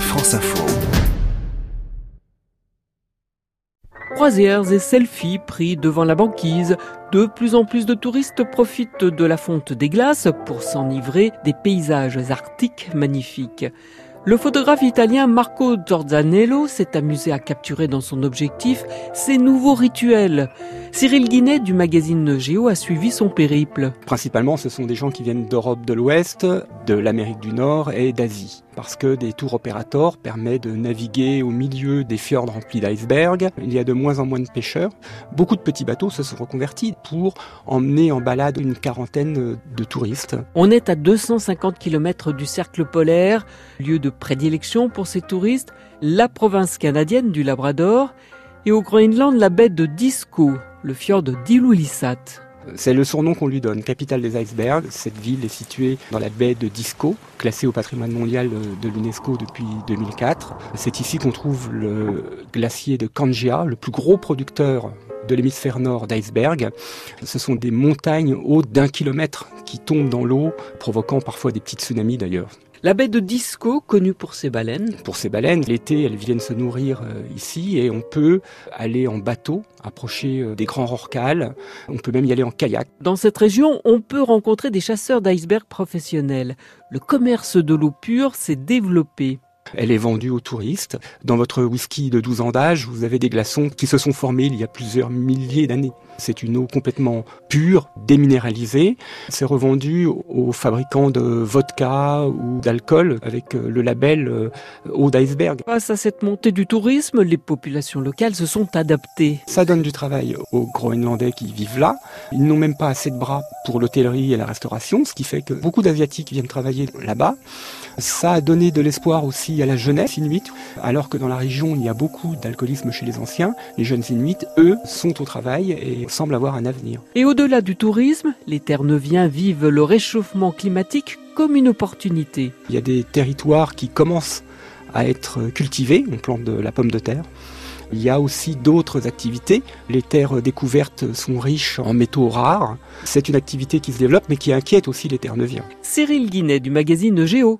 France Info. Croisières et selfies pris devant la banquise. De plus en plus de touristes profitent de la fonte des glaces pour s'enivrer des paysages arctiques magnifiques. Le photographe italien Marco Giordanello s'est amusé à capturer dans son objectif ces nouveaux rituels. Cyril Guinet du magazine Géo a suivi son périple. Principalement, ce sont des gens qui viennent d'Europe de l'Ouest, de l'Amérique du Nord et d'Asie. Parce que des tours opérateurs permettent de naviguer au milieu des fjords remplis d'icebergs. Il y a de moins en moins de pêcheurs. Beaucoup de petits bateaux se sont reconvertis pour emmener en balade une quarantaine de touristes. On est à 250 km du cercle polaire, lieu de prédilection pour ces touristes, la province canadienne du Labrador, et au Groenland la baie de Disco, le fjord d'Ilulissat. C'est le surnom qu'on lui donne, capitale des icebergs. Cette ville est située dans la baie de Disco, classée au patrimoine mondial de l'UNESCO depuis 2004. C'est ici qu'on trouve le glacier de Kangia, le plus gros producteur de l'hémisphère nord d'iceberg. Ce sont des montagnes hautes d'un kilomètre qui tombent dans l'eau, provoquant parfois des petits tsunamis d'ailleurs. La baie de Disco, connue pour ses baleines. Pour ses baleines, l'été, elles viennent se nourrir euh, ici et on peut aller en bateau, approcher euh, des grands rorquals. On peut même y aller en kayak. Dans cette région, on peut rencontrer des chasseurs d'icebergs professionnels. Le commerce de l'eau pure s'est développé. Elle est vendue aux touristes. Dans votre whisky de 12 ans d'âge, vous avez des glaçons qui se sont formés il y a plusieurs milliers d'années. C'est une eau complètement pure, déminéralisée. C'est revendu aux fabricants de vodka ou d'alcool avec euh, le label euh, eau d'iceberg. Face à cette montée du tourisme, les populations locales se sont adaptées. Ça donne du travail aux Groenlandais qui vivent là. Ils n'ont même pas assez de bras pour l'hôtellerie et la restauration, ce qui fait que beaucoup d'Asiatiques viennent travailler là-bas. Ça a donné de l'espoir aussi à la jeunesse inuite, alors que dans la région il y a beaucoup d'alcoolisme chez les anciens. Les jeunes inuits, eux, sont au travail et semble avoir un avenir. Et au-delà du tourisme, les Terre-Neuviens vivent le réchauffement climatique comme une opportunité. Il y a des territoires qui commencent à être cultivés, on plante de la pomme de terre. Il y a aussi d'autres activités. Les terres découvertes sont riches en métaux rares. C'est une activité qui se développe mais qui inquiète aussi les Terre-Neuviens. Cyril Guinet du magazine Géo.